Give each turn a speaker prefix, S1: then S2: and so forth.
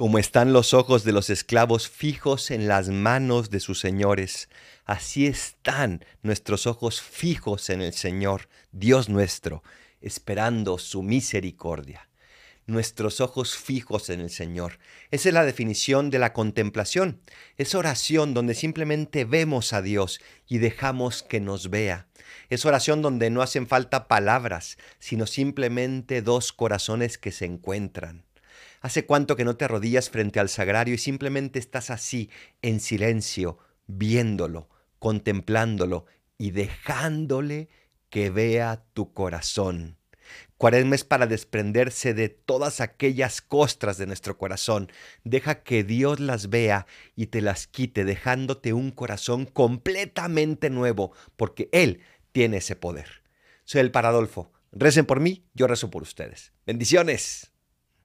S1: Como están los ojos de los esclavos fijos en las manos de sus señores, así están nuestros ojos fijos en el Señor, Dios nuestro, esperando su misericordia. Nuestros ojos fijos en el Señor. Esa es la definición de la contemplación. Es oración donde simplemente vemos a Dios y dejamos que nos vea. Es oración donde no hacen falta palabras, sino simplemente dos corazones que se encuentran. ¿Hace cuánto que no te arrodillas frente al sagrario y simplemente estás así, en silencio, viéndolo, contemplándolo y dejándole que vea tu corazón? Cuaresma es para desprenderse de todas aquellas costras de nuestro corazón. Deja que Dios las vea y te las quite, dejándote un corazón completamente nuevo, porque Él tiene ese poder. Soy el Paradolfo. Recen por mí, yo rezo por ustedes. Bendiciones.